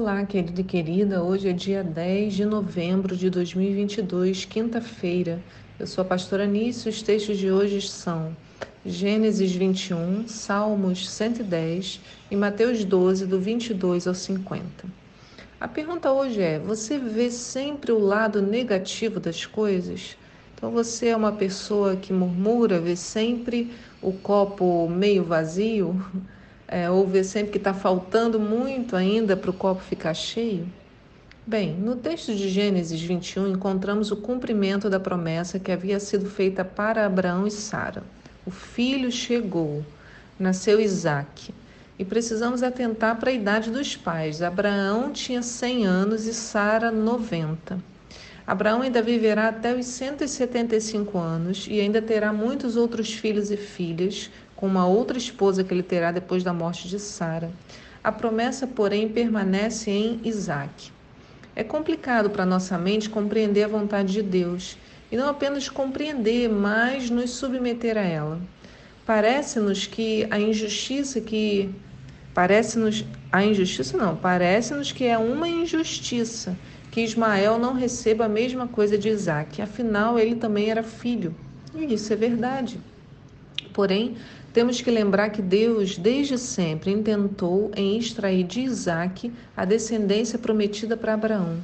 Olá, querido e querida. Hoje é dia 10 de novembro de 2022, quinta-feira. Eu sou a pastora Nício. Os textos de hoje são Gênesis 21, Salmos 110 e Mateus 12, do 22 ao 50. A pergunta hoje é: você vê sempre o lado negativo das coisas? Então você é uma pessoa que murmura, vê sempre o copo meio vazio? É, ou ver sempre que está faltando muito ainda para o copo ficar cheio? Bem, no texto de Gênesis 21 encontramos o cumprimento da promessa que havia sido feita para Abraão e Sara. O filho chegou, nasceu Isaque. E precisamos atentar para a idade dos pais. Abraão tinha 100 anos e Sara 90. Abraão ainda viverá até os 175 anos e ainda terá muitos outros filhos e filhas, com uma outra esposa que ele terá depois da morte de Sara. A promessa, porém, permanece em Isaac. É complicado para nossa mente compreender a vontade de Deus e não apenas compreender, mas nos submeter a ela. Parece-nos que a injustiça que parece-nos a injustiça não, parece-nos que é uma injustiça que Ismael não receba a mesma coisa de Isaac. Afinal, ele também era filho. E isso é verdade. Porém, temos que lembrar que Deus, desde sempre, intentou em extrair de Isaac a descendência prometida para Abraão.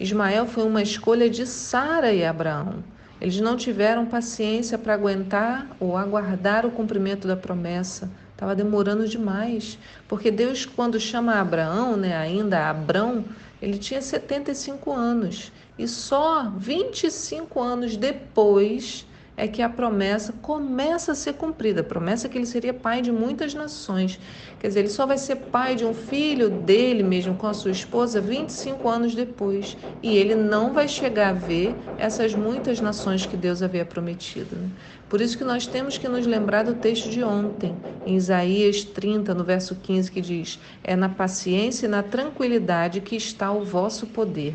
Ismael foi uma escolha de Sara e Abraão. Eles não tiveram paciência para aguentar ou aguardar o cumprimento da promessa. Estava demorando demais, porque Deus, quando chama Abraão, né, ainda Abrão, ele tinha 75 anos. E só 25 anos depois é que a promessa começa a ser cumprida. A promessa é que ele seria pai de muitas nações. Quer dizer, ele só vai ser pai de um filho dele mesmo com a sua esposa 25 anos depois. E ele não vai chegar a ver essas muitas nações que Deus havia prometido. Né? Por isso que nós temos que nos lembrar do texto de ontem, em Isaías 30, no verso 15, que diz: É na paciência e na tranquilidade que está o vosso poder.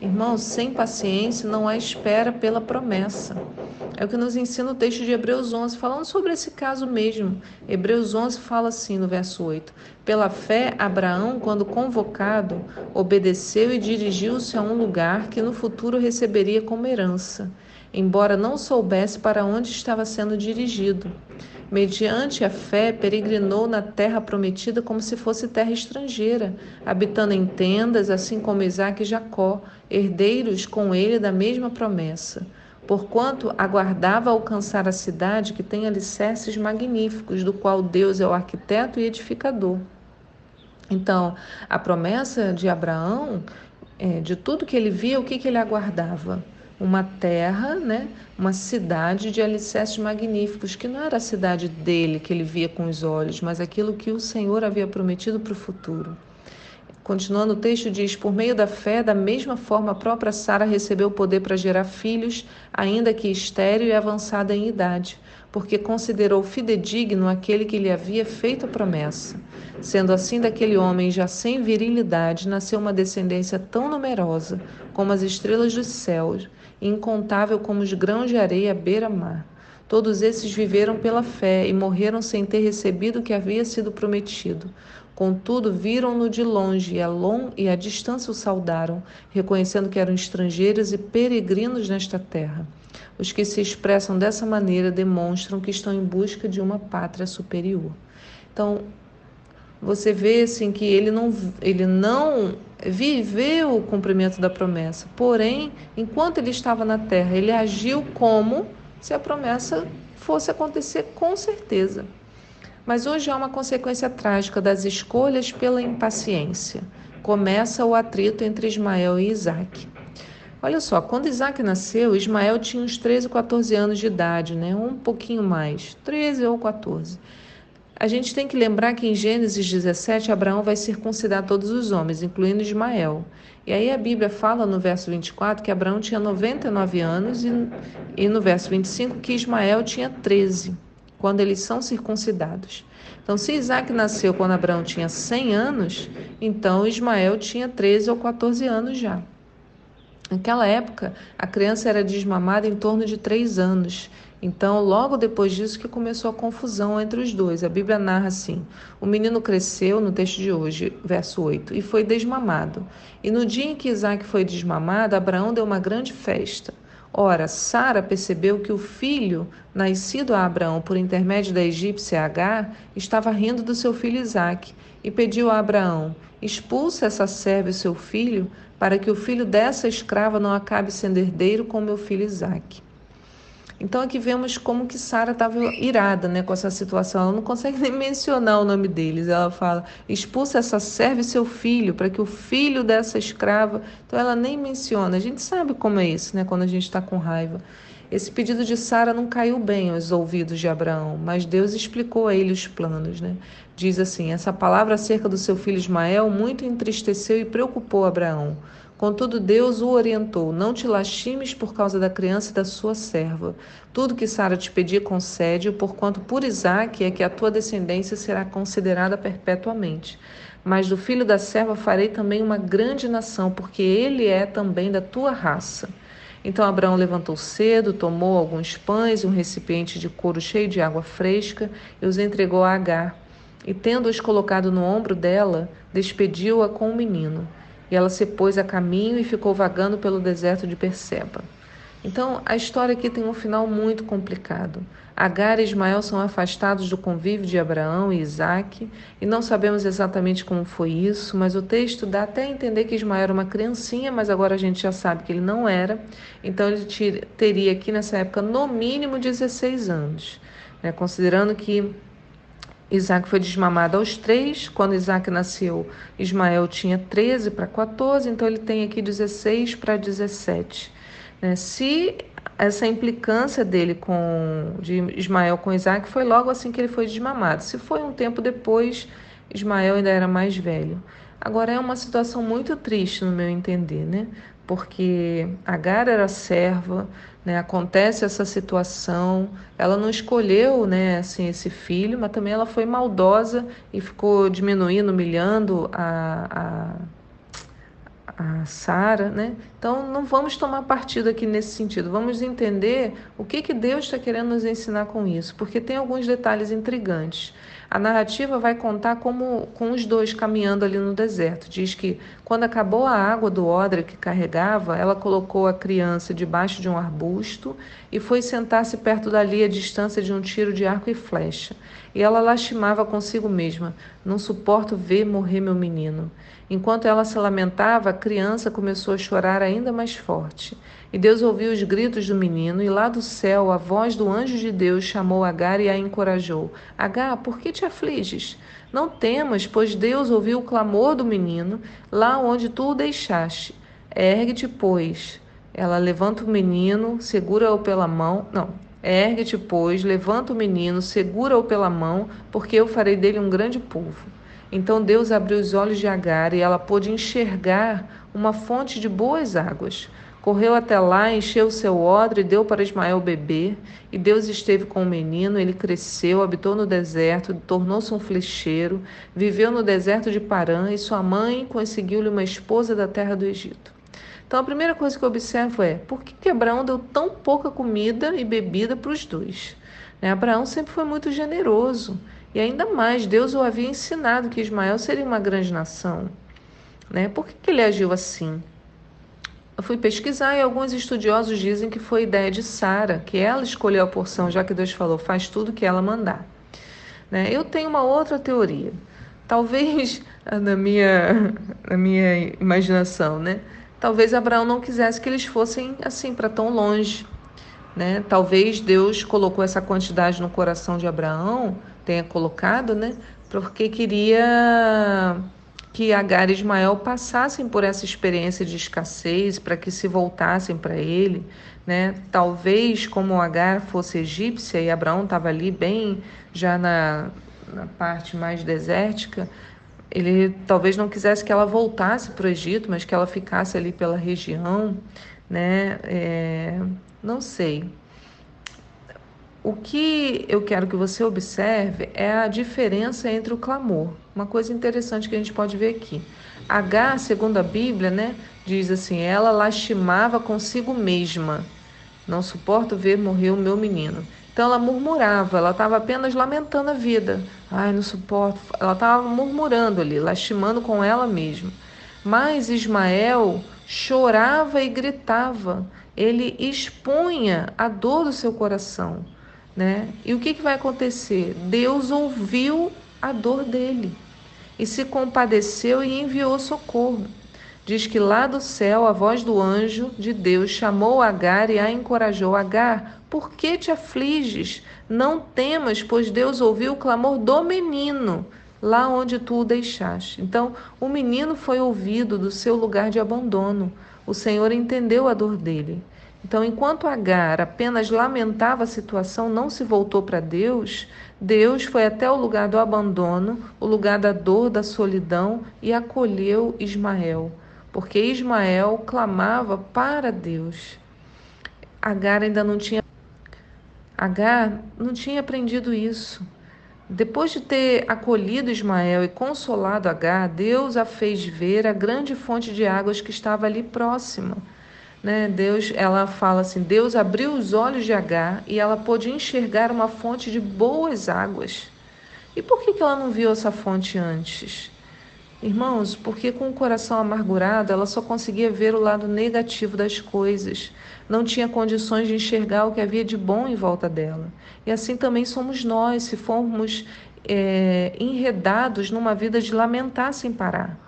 Irmãos, sem paciência não há espera pela promessa. É o que nos ensina o texto de Hebreus 11, falando sobre esse caso mesmo. Hebreus 11 fala assim no verso 8: Pela fé, Abraão, quando convocado, obedeceu e dirigiu-se a um lugar que no futuro receberia como herança, embora não soubesse para onde estava sendo dirigido. Mediante a fé, peregrinou na terra prometida como se fosse terra estrangeira, habitando em tendas, assim como Isaac e Jacó, herdeiros com ele da mesma promessa. Porquanto aguardava alcançar a cidade que tem alicerces magníficos, do qual Deus é o arquiteto e edificador. Então, a promessa de Abraão, é, de tudo que ele via, o que, que ele aguardava? uma terra, né, uma cidade de alicerces magníficos, que não era a cidade dele que ele via com os olhos, mas aquilo que o Senhor havia prometido para o futuro. Continuando o texto diz: Por meio da fé, da mesma forma, a própria Sara recebeu o poder para gerar filhos, ainda que estéril e avançada em idade, porque considerou fidedigno aquele que lhe havia feito a promessa. Sendo assim, daquele homem já sem virilidade, nasceu uma descendência tão numerosa como as estrelas dos céus incontável como os grãos de areia à beira-mar. Todos esses viveram pela fé e morreram sem ter recebido o que havia sido prometido. Contudo, viram-no de longe e a, long, e a distância o saudaram, reconhecendo que eram estrangeiros e peregrinos nesta terra. Os que se expressam dessa maneira demonstram que estão em busca de uma pátria superior. Então, você vê assim que ele não, ele não viveu o cumprimento da promessa. Porém, enquanto ele estava na terra, ele agiu como se a promessa fosse acontecer com certeza. Mas hoje há uma consequência trágica das escolhas pela impaciência. Começa o atrito entre Ismael e Isaac. Olha só, quando Isaac nasceu, Ismael tinha uns 13 ou 14 anos de idade, né? um pouquinho mais, 13 ou 14. A gente tem que lembrar que em Gênesis 17, Abraão vai circuncidar todos os homens, incluindo Ismael. E aí a Bíblia fala no verso 24 que Abraão tinha 99 anos e, e no verso 25 que Ismael tinha 13, quando eles são circuncidados. Então, se Isaac nasceu quando Abraão tinha 100 anos, então Ismael tinha 13 ou 14 anos já. Naquela época, a criança era desmamada em torno de 3 anos Então, logo depois disso que começou a confusão entre os dois. A Bíblia narra assim: o menino cresceu, no texto de hoje, verso 8, e foi desmamado. E no dia em que Isaac foi desmamado, Abraão deu uma grande festa. Ora, Sara percebeu que o filho, nascido a Abraão por intermédio da egípcia Agar, estava rindo do seu filho Isaque, e pediu a Abraão: expulsa essa serva e seu filho, para que o filho dessa escrava não acabe sendo herdeiro com meu filho Isaque. Então aqui vemos como que Sara estava irada, né, com essa situação. Ela não consegue nem mencionar o nome deles. Ela fala: "Expulsa essa serva e seu filho, para que o filho dessa escrava". Então ela nem menciona. A gente sabe como é isso, né, quando a gente está com raiva. Esse pedido de Sara não caiu bem aos ouvidos de Abraão, mas Deus explicou a ele os planos, né? Diz assim: essa palavra acerca do seu filho Ismael muito entristeceu e preocupou Abraão. Contudo, Deus o orientou: Não te lastimes por causa da criança e da sua serva. Tudo que Sara te pedir, concede-o, porquanto por Isaque é que a tua descendência será considerada perpetuamente. Mas do filho da serva farei também uma grande nação, porque ele é também da tua raça. Então Abraão levantou cedo, tomou alguns pães e um recipiente de couro cheio de água fresca e os entregou a Agar. E tendo-os colocado no ombro dela, despediu-a com o menino. E ela se pôs a caminho e ficou vagando pelo deserto de Perseba. Então, a história aqui tem um final muito complicado. Agar e Ismael são afastados do convívio de Abraão e Isaac, e não sabemos exatamente como foi isso, mas o texto dá até a entender que Ismael era uma criancinha, mas agora a gente já sabe que ele não era. Então, ele teria aqui nessa época no mínimo 16 anos, né? considerando que Isaac foi desmamado aos três. Quando Isaac nasceu, Ismael tinha 13 para 14, então ele tem aqui 16 para 17. Né? Se essa implicância dele com de Ismael com Isaac foi logo assim que ele foi desmamado. Se foi um tempo depois, Ismael ainda era mais velho. Agora é uma situação muito triste no meu entender, né? Porque Agar era serva, né? Acontece essa situação, ela não escolheu, né, assim, esse filho, mas também ela foi maldosa e ficou diminuindo, humilhando a, a, a Sara, né? Então não vamos tomar partido aqui nesse sentido, vamos entender o que que Deus está querendo nos ensinar com isso, porque tem alguns detalhes intrigantes. A narrativa vai contar como com os dois caminhando ali no deserto. Diz que quando acabou a água do odre que carregava, ela colocou a criança debaixo de um arbusto e foi sentar-se perto dali a distância de um tiro de arco e flecha. E ela lastimava consigo mesma: Não suporto ver morrer meu menino. Enquanto ela se lamentava, a criança começou a chorar ainda mais forte. E Deus ouviu os gritos do menino, e lá do céu a voz do anjo de Deus chamou Agar e a encorajou: Agar, por que te afliges? Não temas, pois Deus ouviu o clamor do menino lá onde tu o deixaste. Ergue-te, pois. Ela levanta o menino, segura-o pela mão. Não, ergue-te, pois, levanta o menino, segura-o pela mão, porque eu farei dele um grande povo. Então Deus abriu os olhos de Agar e ela pôde enxergar uma fonte de boas águas. Correu até lá, encheu seu odre e deu para Ismael beber. E Deus esteve com o menino, ele cresceu, habitou no deserto, tornou-se um flecheiro, viveu no deserto de Parã e sua mãe conseguiu-lhe uma esposa da terra do Egito. Então a primeira coisa que eu observo é por que, que Abraão deu tão pouca comida e bebida para os dois? Né? Abraão sempre foi muito generoso e ainda mais, Deus o havia ensinado que Ismael seria uma grande nação. Né? Por que, que ele agiu assim? Eu fui pesquisar e alguns estudiosos dizem que foi ideia de Sara, que ela escolheu a porção, já que Deus falou, faz tudo que ela mandar. Né? Eu tenho uma outra teoria. Talvez, na minha, na minha imaginação, né? Talvez Abraão não quisesse que eles fossem assim para tão longe. Né? Talvez Deus colocou essa quantidade no coração de Abraão, tenha colocado, né? porque queria que Agar e Ismael passassem por essa experiência de escassez para que se voltassem para ele, né? Talvez como Agar fosse egípcia e Abraão estava ali bem já na, na parte mais desértica, ele talvez não quisesse que ela voltasse para o Egito, mas que ela ficasse ali pela região, né? É, não sei. O que eu quero que você observe é a diferença entre o clamor. Uma coisa interessante que a gente pode ver aqui. H, segundo a Bíblia, né, diz assim: ela lastimava consigo mesma. Não suporto ver morrer o meu menino. Então ela murmurava, ela estava apenas lamentando a vida. Ai, não suporto. Ela estava murmurando ali, lastimando com ela mesma. Mas Ismael chorava e gritava. Ele expunha a dor do seu coração, né? E o que, que vai acontecer? Deus ouviu a dor dele e se compadeceu e enviou socorro. Diz que lá do céu a voz do anjo de Deus chamou Agar e a encorajou: Agar, por que te afliges? Não temas, pois Deus ouviu o clamor do menino lá onde tu o deixaste. Então, o menino foi ouvido do seu lugar de abandono. O Senhor entendeu a dor dele. Então, enquanto Agar apenas lamentava a situação, não se voltou para Deus, Deus foi até o lugar do abandono, o lugar da dor, da solidão e acolheu Ismael, porque Ismael clamava para Deus. Agar ainda não tinha Agar não tinha aprendido isso. Depois de ter acolhido Ismael e consolado Agar, Deus a fez ver a grande fonte de águas que estava ali próxima né? Deus, ela fala assim: Deus abriu os olhos de Agar e ela pôde enxergar uma fonte de boas águas. E por que, que ela não viu essa fonte antes? Irmãos, porque com o coração amargurado ela só conseguia ver o lado negativo das coisas, não tinha condições de enxergar o que havia de bom em volta dela. E assim também somos nós, se formos é, enredados numa vida de lamentar sem parar.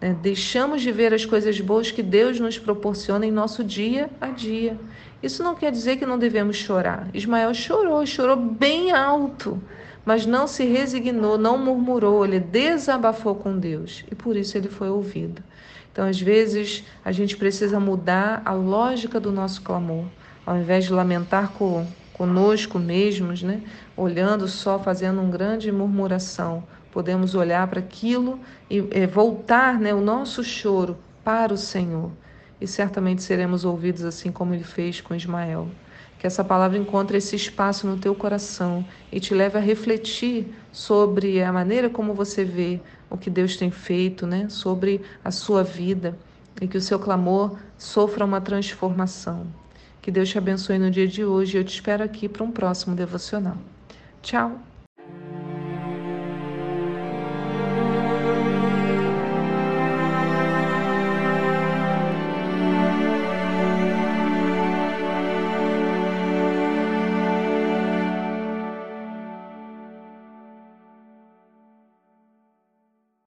Né? Deixamos de ver as coisas boas que Deus nos proporciona em nosso dia a dia. Isso não quer dizer que não devemos chorar. Ismael chorou, chorou bem alto, mas não se resignou, não murmurou, ele desabafou com Deus e por isso ele foi ouvido. Então, às vezes, a gente precisa mudar a lógica do nosso clamor. Ao invés de lamentar com, conosco mesmos, né? olhando só, fazendo uma grande murmuração, podemos olhar para aquilo e é, voltar né, o nosso choro para o Senhor. E certamente seremos ouvidos assim como ele fez com Ismael. Que essa palavra encontre esse espaço no teu coração e te leve a refletir sobre a maneira como você vê o que Deus tem feito, né? sobre a sua vida e que o seu clamor sofra uma transformação. Que Deus te abençoe no dia de hoje e eu te espero aqui para um próximo devocional. Tchau!